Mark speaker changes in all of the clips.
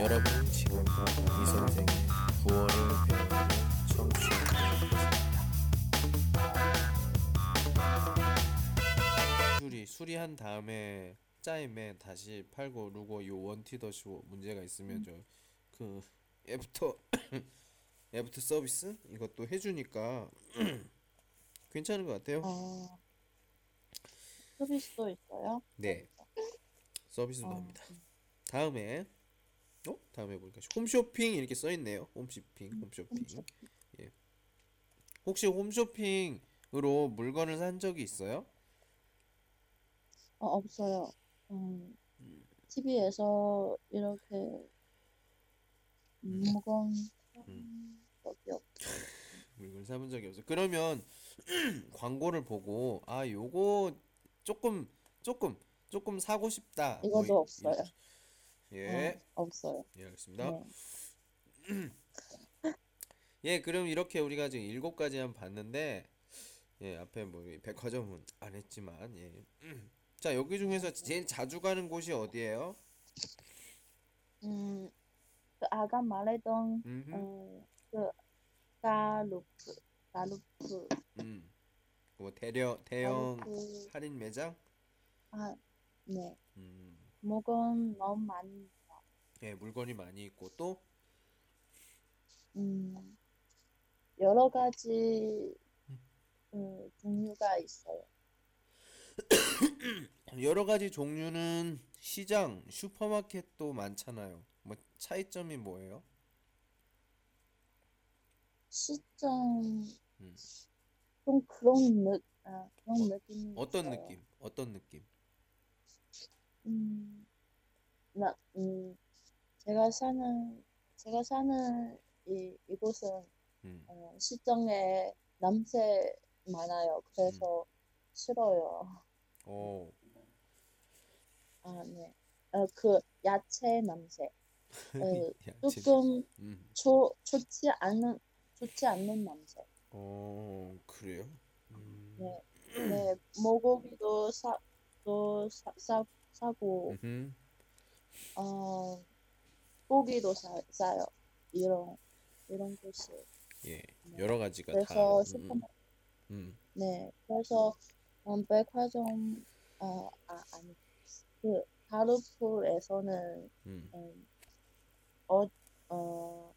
Speaker 1: 여러분 지금 이 선생의 9월을 배우는 청취하고 계십니다. 수리 수리한 다음에 짜임에 다시 팔고 누고 요 원티더쇼 문제가 있으면 저그 애프터 애프터 서비스 이것도 해주니까 괜찮은 것 같아요.
Speaker 2: 어, 서비스도 있어요?
Speaker 1: 네 서비스도
Speaker 2: 어,
Speaker 1: 합니다. 다음에 어 다음에 보니까 홈쇼핑 이렇게 써 있네요. 홈쇼핑 홈쇼핑.
Speaker 2: 홈쇼핑.
Speaker 1: 예. 혹시 홈쇼핑으로 물건을 산 적이 있어요?
Speaker 2: 어, 없어요. 음, TV에서 이렇게 물건
Speaker 1: 음.
Speaker 2: 산 적이 없.
Speaker 1: 물건 사본 적이 없어. 그러면 광고를 보고 아 요거 조금 조금 조금 사고 싶다. 뭐
Speaker 2: 이것도
Speaker 1: 이-
Speaker 2: 없어요.
Speaker 1: 예,
Speaker 2: 어, 없어요.
Speaker 1: 예 알겠습니다.
Speaker 2: 네.
Speaker 1: 예, 그럼 이렇게 우리가 지금 일곱 가지 한 봤는데, 예, 앞에 뭐이 백화점은 안 했지만, 예. 자, 여기 중에서 제일 자주 가는 곳이 어디예요?
Speaker 2: 음, 그 아까 말했던
Speaker 1: 음,
Speaker 2: 음, 그 가루프, 가루프,
Speaker 1: 음, 뭐 대려 대형
Speaker 2: 가루프,
Speaker 1: 할인 매장?
Speaker 2: 아, 네.
Speaker 1: 음,
Speaker 2: 물건 너무 많이,
Speaker 1: 예, 물건이 많이 있고 또,
Speaker 2: 음, 여러 가지 음, 종류가 있어요.
Speaker 1: 여러 가지 종류는 시장, 슈퍼마켓도 많잖아요. 뭐 차이점이 뭐예요?
Speaker 2: 시점
Speaker 1: 음.
Speaker 2: 좀 그런 느, 아, 그런 느낌이
Speaker 1: 어떤
Speaker 2: 있어요.
Speaker 1: 느낌? 어떤 느낌?
Speaker 2: 음, 나, 음, 제가 사는, 제가 사는 이, 이곳은
Speaker 1: 음,
Speaker 2: 어, 시장에 냄새 많아요. 그래서 싫어요.
Speaker 1: 어,
Speaker 2: 아, 네. 어, 그 야채 냄새. 어,
Speaker 1: 야, 진-
Speaker 2: 조금
Speaker 1: 음,
Speaker 2: 좋, 좋지 않는, 좋지 않는 냄새.
Speaker 1: 어, 그래요? 음.
Speaker 2: 네. 네, 모고기도 사, 또 사, 사,
Speaker 1: 음흠.
Speaker 2: 어, 고기도 사, 사요. 이런, 이런 곳이.
Speaker 1: 예,
Speaker 2: 네.
Speaker 1: 여러 가지가 다.
Speaker 2: 그래서
Speaker 1: 음,
Speaker 2: 슈퍼마,
Speaker 1: 음,
Speaker 2: 네, 그래서, 음, 백화점, 어, 아, 아니, 그, 가르푸에서는,
Speaker 1: 음.
Speaker 2: 음, 어, 어,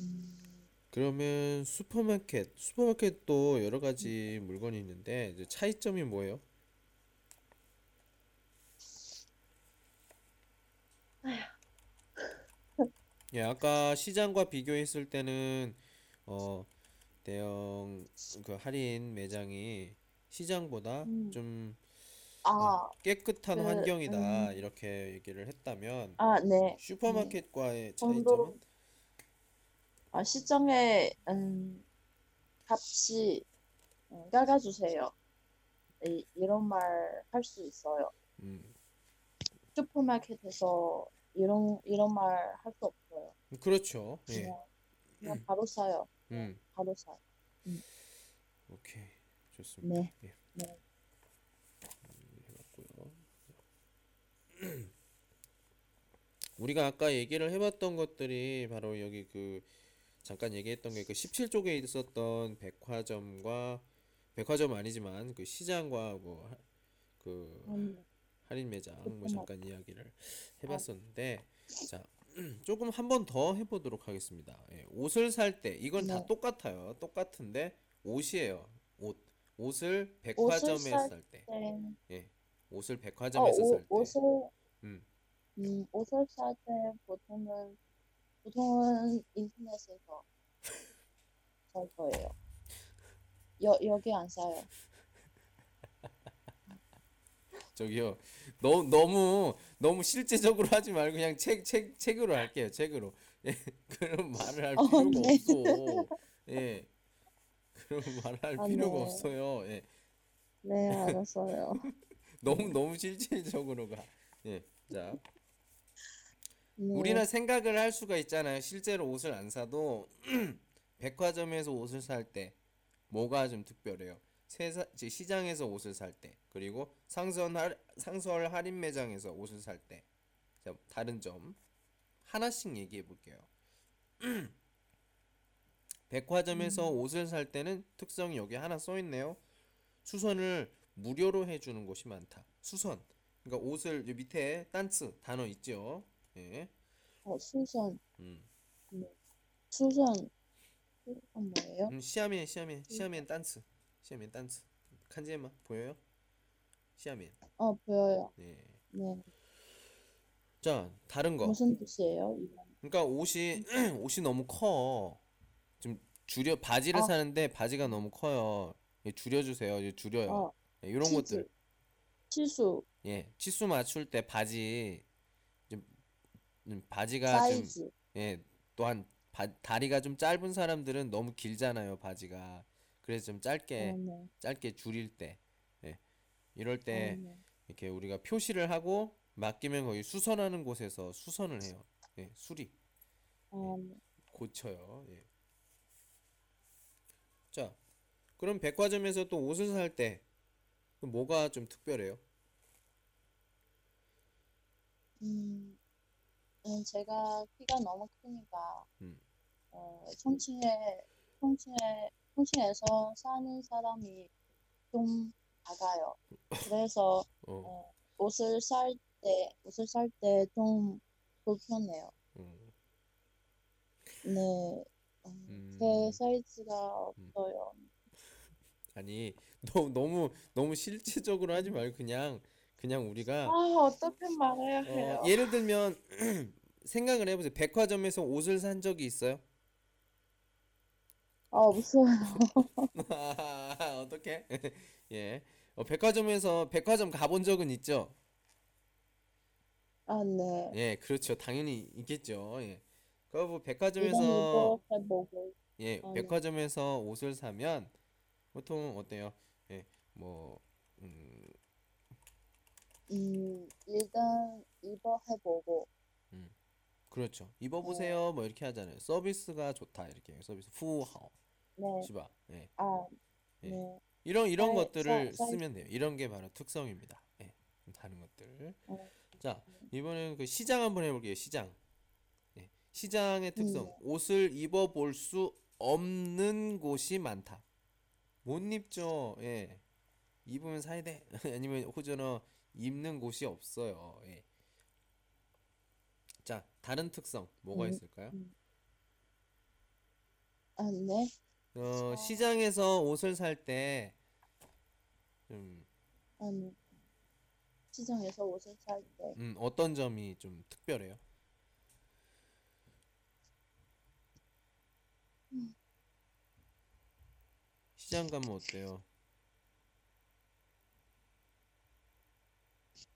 Speaker 2: 음,
Speaker 1: 그러면 슈퍼마켓, 슈퍼마켓도 여러 가지 물건이 있는데 차이점이 뭐예요? 예, 아까 시장과 비교했을 때는 어 대형 그 할인 매장이 시장보다
Speaker 2: 음.
Speaker 1: 좀
Speaker 2: 아,
Speaker 1: 어, 깨끗한
Speaker 2: 그,
Speaker 1: 환경이다
Speaker 2: 음,
Speaker 1: 이렇게 얘기를 했다면
Speaker 2: 아, 네, 네.
Speaker 1: 슈퍼마켓과의
Speaker 2: 정도로,
Speaker 1: 차이점은
Speaker 2: 아, 시장에, 음, 값이, 음, 깎아주세요. 이, 이런 말 할 수 있어요.
Speaker 1: 음,
Speaker 2: 슈퍼마켓에서 이런, 이런 말 할 수 없어요.
Speaker 1: 그렇죠. 예.
Speaker 2: 그냥, 그냥 바로 사요.
Speaker 1: 음,
Speaker 2: 바로 사요. 음,
Speaker 1: 오케이. 좋습니다.
Speaker 2: 네,
Speaker 1: 예.
Speaker 2: 네.
Speaker 1: 해봤고요. 우리가 아까 얘기를 해봤던 것들이 바로 여기 그 잠깐 얘기했던 게 그 17쪽에 있었던 백화점과 백화점 아니지만 그 시장과 뭐그
Speaker 2: 음,
Speaker 1: 할인 매장 뭐. 잠깐 이야기를
Speaker 2: 아,
Speaker 1: 해봤었는데 자 조금 한 번 더 해보도록 하겠습니다. 예, 옷을 살 때 이건 다
Speaker 2: 네.
Speaker 1: 똑같아요. 똑같은데 옷이에요. 옷 옷을
Speaker 2: 옷을
Speaker 1: 백화점에 살살 때.
Speaker 2: 때,
Speaker 1: 예, 옷을
Speaker 2: 어,
Speaker 1: 백화점에서
Speaker 2: 옷,
Speaker 1: 살 때.
Speaker 2: 옷을,
Speaker 1: 음,
Speaker 2: 음, 옷을 살 때 보통은, 보통은 인터넷에서 살 거예요. 여, 여기 안 사요.
Speaker 1: 저기요. 너무 너무 너무 실제적으로 하지 말고 그냥 책 책 책 으로 할게요. 책으로. 예, 그런 말을 할
Speaker 2: 어,
Speaker 1: 필요가
Speaker 2: 네.
Speaker 1: 없어. 예, 그런 말을 할
Speaker 2: 아,
Speaker 1: 필요가
Speaker 2: 네.
Speaker 1: 없어요. 예,
Speaker 2: 네, 알았어요.
Speaker 1: 너무 너무 실제적으로 가. 예, 자,
Speaker 2: 네,
Speaker 1: 우리는 생각을 할 수가 있잖아요. 실제로 옷을 안 사도 백화점에서 옷을 살 때 뭐가 좀 특별해요? 세사, 즉 시장에서 옷을 살 때, 그리고 상선 할, 상설 할인 매장에서 옷을 살 때. 자, 다른 점 하나씩 얘기해 볼게요. 백화점에서 옷을 살 때는 특성이 여기 하나 써 있네요. 수선을 무료로 해주는 곳이 많다. 수선. 그러니까 옷을 이 밑에 딴츠 단어 있죠. 예.
Speaker 2: 어, 수선.
Speaker 1: 음.
Speaker 2: 수선. 수선 뭐예요?
Speaker 1: 음, 시아멘 시아멘 시아멘 딴츠 시아멘 딴츠 칸지에마 보여요? 시아멘
Speaker 2: 어, 보여요.
Speaker 1: 네.
Speaker 2: 네.
Speaker 1: 자 다른 거
Speaker 2: 무슨 뜻이에요? 이건?
Speaker 1: 그러니까 옷이 옷이 너무 커. 좀 줄여 바지를
Speaker 2: 어.
Speaker 1: 사는데 바지가 너무 커요. 예, 줄여주세요. 줄여요.
Speaker 2: 어,
Speaker 1: 예, 이런
Speaker 2: 치즈.
Speaker 1: 것들
Speaker 2: 치수,
Speaker 1: 예 치수 맞출 때 바지 좀, 좀 바지가 좀
Speaker 2: 사이즈.
Speaker 1: 예, 또한 바, 다리가 좀 짧은 사람들은 너무 길잖아요, 바지가. 그래서 좀 짧게
Speaker 2: 어, 네.
Speaker 1: 짧게 줄일 때, 예, 이럴
Speaker 2: 어,
Speaker 1: 때
Speaker 2: 네.
Speaker 1: 이렇게 우리가 표시를 하고 맡기면 거기 수선하는 곳에서 수선을 해요. 예, 수리
Speaker 2: 어, 네.
Speaker 1: 고쳐요. 예. 자, 그럼 백화점에서 또 옷을 살 때 뭐가 좀 특별해요?
Speaker 2: 음, 음, 제가 키가 너무 크니까,
Speaker 1: 음.
Speaker 2: 어, 총칭에, 총칭에, 총칭에서 사는 사람이 좀 작아요. 그래서,
Speaker 1: 어,
Speaker 2: 어, 옷을 살 때, 옷을 살 때 좀 불편해요.
Speaker 1: 음,
Speaker 2: 네, 어,
Speaker 1: 음.
Speaker 2: 제 사이즈가 없어요.
Speaker 1: 아니 너무 너무 너무 실체적으로 하지 말고 그냥 그냥 우리가
Speaker 2: 아, 어떻게 말해야 해요?
Speaker 1: 어, 예를 들면 생각을 해보세요. 백화점에서 옷을 산 적이 있어요?
Speaker 2: 아, 없어요.
Speaker 1: 어떻게? 예. 어, 백화점에서 백화점 가본 적은 있죠?
Speaker 2: 아, 네.
Speaker 1: 예, 그렇죠. 당연히 있겠죠. 예. 그뭐
Speaker 2: 이런
Speaker 1: 백화점에서
Speaker 2: 거 해보고.
Speaker 1: 예,
Speaker 2: 아, 네.
Speaker 1: 백화점에서 옷을 사면 보통 어때요? 예, 뭐 음,
Speaker 2: 음, 일단 입어 해보고.
Speaker 1: 그렇죠. 입어보세요. 뭐 이렇게 하잖아요. 서비스가 좋다 이렇게 서비스 후하오,
Speaker 2: 네.
Speaker 1: 시바. 예.
Speaker 2: 아,
Speaker 1: 예.
Speaker 2: 네.
Speaker 1: 이런 이런
Speaker 2: 사이-
Speaker 1: 것들을
Speaker 2: 사- 사이-
Speaker 1: 쓰면 돼요. 이런 게 바로 특성입니다. 예, 다른 것들.
Speaker 2: 어.
Speaker 1: 자, 이번에는 그 시장 한번 해볼게요. 시장. 예, 시장의 특성.
Speaker 2: 음.
Speaker 1: 옷을 입어볼 수 없는 곳이 많다. 못 입죠. 예, 입으면 사야 돼. 아니면 호전어 입는 곳이 없어요. 예. 자, 다른 특성 뭐가
Speaker 2: 음.
Speaker 1: 있을까요?
Speaker 2: 아, 네.
Speaker 1: 어, 시장에서 옷을 살때 좀,
Speaker 2: 아, 네. 시장에서 옷을 살 때.
Speaker 1: 음, 어떤 점이 좀 특별해요? 시장 가면 어때요?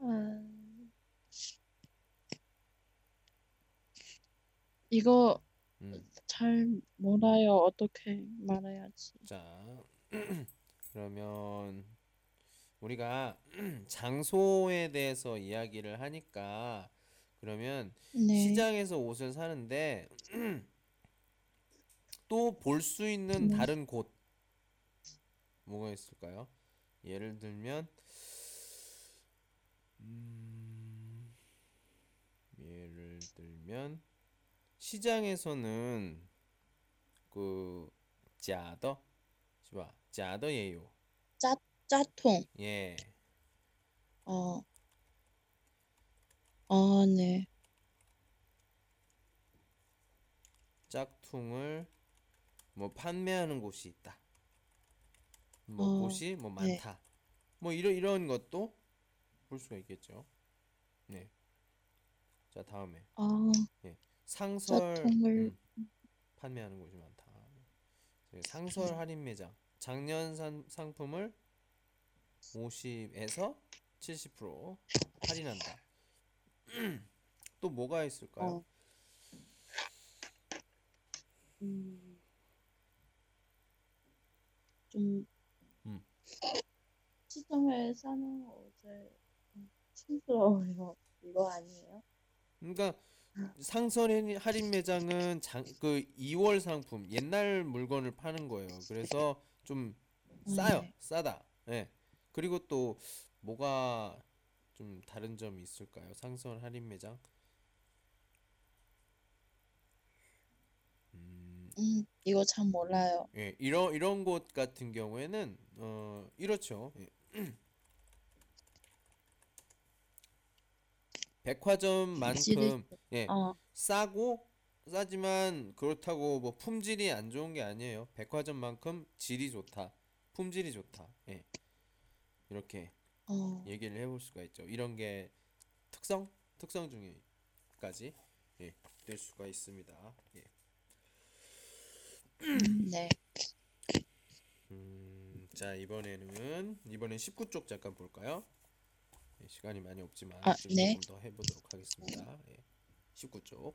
Speaker 2: 아, 이거
Speaker 1: 음,
Speaker 2: 잘 몰라요. 어떻게 말해야지.
Speaker 1: 자, 그러면 우리가 장소에 대해서 이야기를 하니까 그러면
Speaker 2: 네.
Speaker 1: 시장에서 옷을 사는데 또 볼 수 있는
Speaker 2: 네.
Speaker 1: 다른 곳 뭐가 있을까요? 예를 들면 음, 예를 들면 시장에서는 그 짜더 是吧? 짜더예요.
Speaker 2: 짜통.
Speaker 1: 예.
Speaker 2: 어. 아, 네.
Speaker 1: 짝퉁을 뭐 판매하는 곳이 있다. 뭐
Speaker 2: 어,
Speaker 1: 곳이 뭐
Speaker 2: 네.
Speaker 1: 많다. 뭐 이런 이런 것도 볼 수가 있겠죠. 네. 자 다음에
Speaker 2: 아,
Speaker 1: 상설
Speaker 2: 짝퉁을
Speaker 1: 음, 판매하는 곳이 많다. 네, 상설 할인 매장 작년 산, 상품을 50에서 70% 할인한다. 또 뭐가 있을까요?
Speaker 2: 어. 음, 좀
Speaker 1: 음.
Speaker 2: 사는 옷을 좀 촌스러워요. 이거 아니에요?
Speaker 1: 그러니까 상설 할인- 매장은 장, 그 2월 상품 옛날 물건을 파는 거예요. 그래서 좀 싸요.
Speaker 2: 네.
Speaker 1: 싸다. 예. 그리고 또 뭐가 좀 다른 점이 있을까요? 상선 할인 매장? 음,
Speaker 2: 음, 이거 참 몰라요.
Speaker 1: 예, 이런 이런 곳 같은 경우에는 어 이렇죠. 예. 백화점만큼 예,
Speaker 2: 어,
Speaker 1: 싸고 싸지만 그렇다고 뭐 품질이 안 좋은 게 아니에요. 백화점만큼 질이 좋다. 품질이 좋다. 예. 이렇게
Speaker 2: 어,
Speaker 1: 얘기를 해볼 수가 있죠. 이런 게 특성 특성 중에까지 예, 될 수가 있습니다. 예.
Speaker 2: 음, 네.
Speaker 1: 음, 자 이번에는 이번엔 19쪽 잠깐 볼까요? 예, 시간이 많이 없지만
Speaker 2: 아,
Speaker 1: 좀
Speaker 2: 네.
Speaker 1: 조금 더 해보도록 하겠습니다. 예, 19쪽.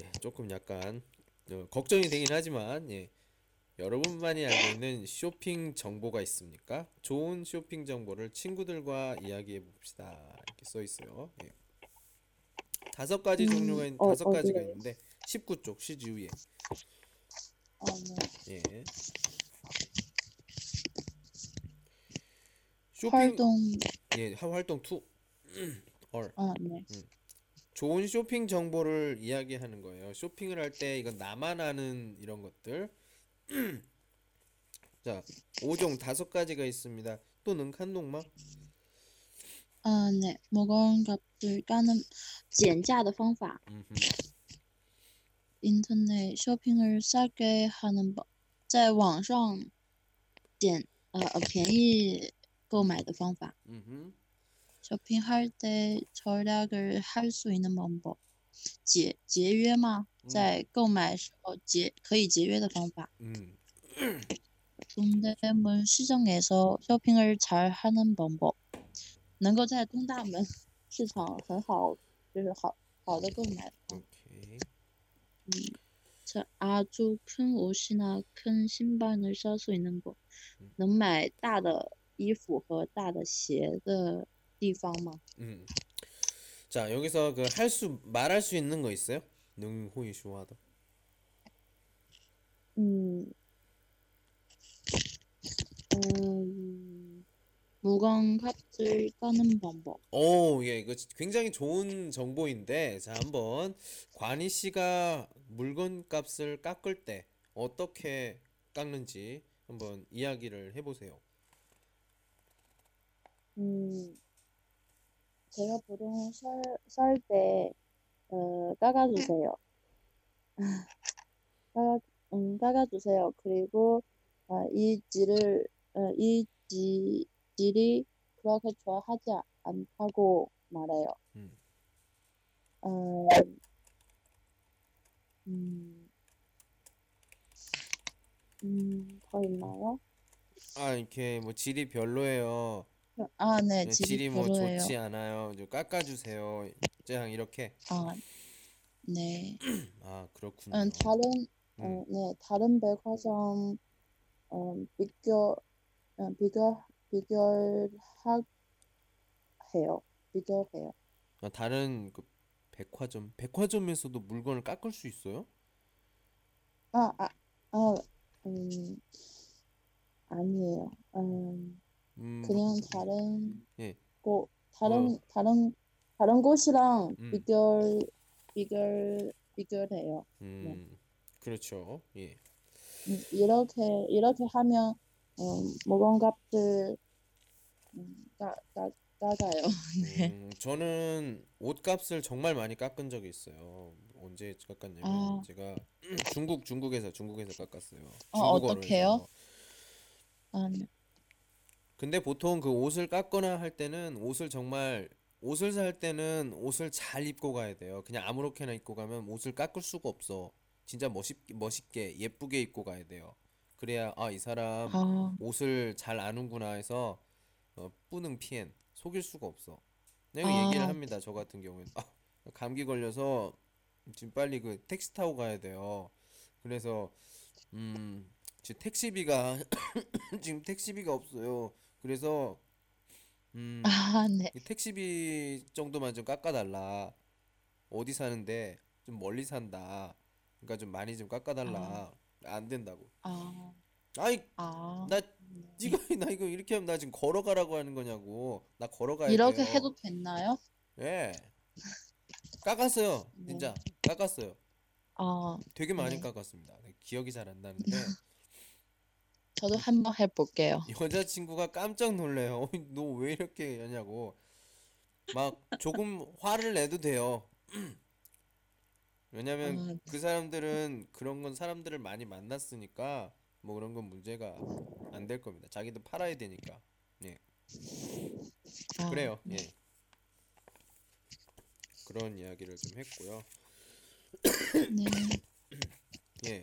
Speaker 1: 예, 조금 약간 어, 걱정이 되긴 하지만 예, 여러분만이 알고 있는 쇼핑 정보가 있습니까? 좋은 쇼핑 정보를 친구들과 이야기해 봅시다. 이렇게 써 있어요. 예. 다섯 가지
Speaker 2: 음,
Speaker 1: 종류가 있,
Speaker 2: 어,
Speaker 1: 다섯 가지가
Speaker 2: 어디에요?
Speaker 1: 있는데 19쪽 시지 위에
Speaker 2: 어, 네.
Speaker 1: 예. 쇼핑
Speaker 2: 활동,
Speaker 1: 예, 하- 활동 2 얼
Speaker 2: 아, 네.
Speaker 1: 좋은 쇼핑 정보를 이야기하는 거예요. 쇼핑을 할 때 이건 나만 아는 이런 것들. 자, 5종 다섯 가지가 있습니다. 또 능칸동마?
Speaker 2: 아, 네. 무거운 값을 까는 减价的方法.
Speaker 1: 음흠.
Speaker 2: 인터넷 쇼핑을 싸게 하는 법. 在网上减, 어, 어, 便宜 购买的方法.
Speaker 1: 음흠.
Speaker 2: 쇼핑할 때 절약을 할 수 있는 방법. 节节约吗？在购买时候节可以节约的方法。
Speaker 1: 음.
Speaker 2: 동대문 시장에서 쇼핑을 잘 하는 방법. 能够在东大门市场很好，就是好好的购买。
Speaker 1: 오케이.
Speaker 2: 자, 아주 큰 옷이나 큰 신발을 살 수 있는 곳. 能买大的 衣服和大的鞋的地方吗？
Speaker 1: 음. 자, 여기서 그 할 수 말할 수 있는 거 있어요? 능호이 쇼하다.
Speaker 2: 嗯，음, 무거운 값을 까는 방법.
Speaker 1: 오, 예, 이거 굉장히 좋은 정보인데, 자, 한번 관희 씨가 물건 값을 깎을 때 어떻게 깎는지 한번 이야기를 해보세요.
Speaker 2: 음, 제가 보통 살, 살 때, 어, 깎아주세요. 깎아, 음, 깎아주세요. 그리고, 어, 이 질을, 어, 이 지, 질이 그렇게 좋아하지 않다고 말해요.
Speaker 1: 음.
Speaker 2: 어, 음, 음, 더 있나요?
Speaker 1: 아, 이렇게 뭐 질이 별로예요.
Speaker 2: 아, 네,
Speaker 1: 네,
Speaker 2: 질이
Speaker 1: 질이 뭐
Speaker 2: 별로예요.
Speaker 1: 좋지 않아요. 좀 깎아주세요. 그냥 이렇게.
Speaker 2: 아, 네.
Speaker 1: 아, 그렇군요.
Speaker 2: 음, 다른,
Speaker 1: 음.
Speaker 2: 어, 네, 다른 백화점, 어, 비교, 어, 비교, 비교하, 해요. 비교해요.
Speaker 1: 아, 다른 그 백화점, 백화점에서도 물건을 깎을 수 있어요?
Speaker 2: 아, 아, 아, 음, 아니에요. 음,
Speaker 1: 음,
Speaker 2: 그냥 다른
Speaker 1: 예.
Speaker 2: 곳, 다른, 다른, 다른 곳이랑
Speaker 1: 음.
Speaker 2: 비교, 비교, 비교해요.
Speaker 1: 음, 그렇죠. 예.
Speaker 2: 음, 이렇게, 이렇게 하면, 음, 값을, 음, 까, 까, 까가요. 네.
Speaker 1: 음, 저는 옷값을 정말 많이 깎은 적이 있어요. 언제 깎았냐면
Speaker 2: 아.
Speaker 1: 제가 중국 중국에서 중국에서 깎았어요.
Speaker 2: 어?
Speaker 1: 해서.
Speaker 2: 아, 네.
Speaker 1: 근데 보통 그 옷을 깎거나 할 때는 옷을 정말 옷을 살 때는 옷을 잘 입고 가야 돼요. 그냥 아무렇게나 입고 가면 옷을 깎을 수가 없어. 진짜 멋있 멋있게 예쁘게 입고 가야 돼요. 그래야 아, 이 사람
Speaker 2: 아,
Speaker 1: 옷을 잘 아는구나 해서 어, 뿌능 피엔 속일 수가 없어. 내가
Speaker 2: 아.
Speaker 1: 얘기를 합니다. 저 같은 경우에는 아, 감기 걸려서 지금 빨리 그 택시 타고 가야 돼요. 그래서 음 지금 택시비가 지금 택시비가 없어요. 그래서 음
Speaker 2: 아, 네.
Speaker 1: 이 택시비 정도만 좀 깎아달라. 어디 사는데 좀 멀리 산다. 그러니까 좀 많이 좀 깎아달라. 안 된다고.
Speaker 2: 아,
Speaker 1: 아이
Speaker 2: 아.
Speaker 1: 나 이거 나 이거 이렇게 하면 나 지금 걸어가라고 하는 거냐고. 나 걸어가야
Speaker 2: 이렇게
Speaker 1: 돼요.
Speaker 2: 해도 됐나요?
Speaker 1: 예. 깎았어요.
Speaker 2: 네.
Speaker 1: 진짜 깎았어요.
Speaker 2: 아,
Speaker 1: 되게 많이
Speaker 2: 네.
Speaker 1: 깎았습니다. 기억이 잘 안 나는데
Speaker 2: 저도 한번 해볼게요.
Speaker 1: 여자친구가 깜짝 놀래요. 너 왜 이렇게 하냐고. 막 조금 화를 내도 돼요. 왜냐면
Speaker 2: 아,
Speaker 1: 그 사람들은 그런 건 사람들을 많이 만났으니까 뭐 그런 건 문제가 안 될 겁니다. 자기도 팔아야 되니까. 예.
Speaker 2: 아,
Speaker 1: 그래요.
Speaker 2: 네.
Speaker 1: 예. 그런 이야기를 좀 했고요.
Speaker 2: 네.
Speaker 1: 예.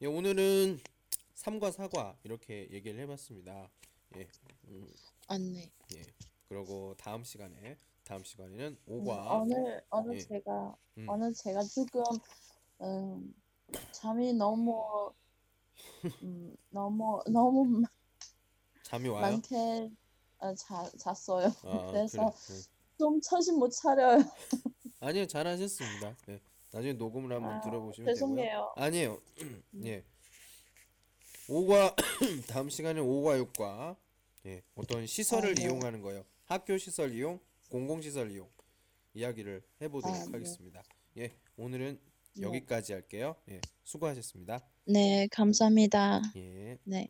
Speaker 1: 예, 오늘은 삼과 사과 이렇게 얘기를 해봤습니다. 예. 음,
Speaker 2: 아, 네.
Speaker 1: 예. 그리고 다음 시간에 다음 시간에는
Speaker 2: 음,
Speaker 1: 오과
Speaker 2: 오늘 오늘
Speaker 1: 예.
Speaker 2: 제가
Speaker 1: 음.
Speaker 2: 오늘 제가 지금 음, 잠이 너무 음, 너무 너무
Speaker 1: 잠이 와요?
Speaker 2: 많게 어, 자, 잤어요.
Speaker 1: 아,
Speaker 2: 그래서
Speaker 1: 그래. 예.
Speaker 2: 좀 정신 못 차려요.
Speaker 1: 아니요, 잘하셨습니다. 예. 나중에 녹음을 한번
Speaker 2: 아,
Speaker 1: 들어보시면 되고요.
Speaker 2: 죄송해요.
Speaker 1: 아니에요. 예. 5과 다음 시간에 5과 6과 예, 어떤 시설을
Speaker 2: 아, 네.
Speaker 1: 이용하는 거예요. 학교 시설 이용, 공공 시설 이용 이야기를 해 보도록
Speaker 2: 아, 네.
Speaker 1: 하겠습니다. 예, 오늘은
Speaker 2: 네.
Speaker 1: 여기까지 할게요. 예, 수고하셨습니다.
Speaker 2: 네, 감사합니다.
Speaker 1: 예.
Speaker 2: 네.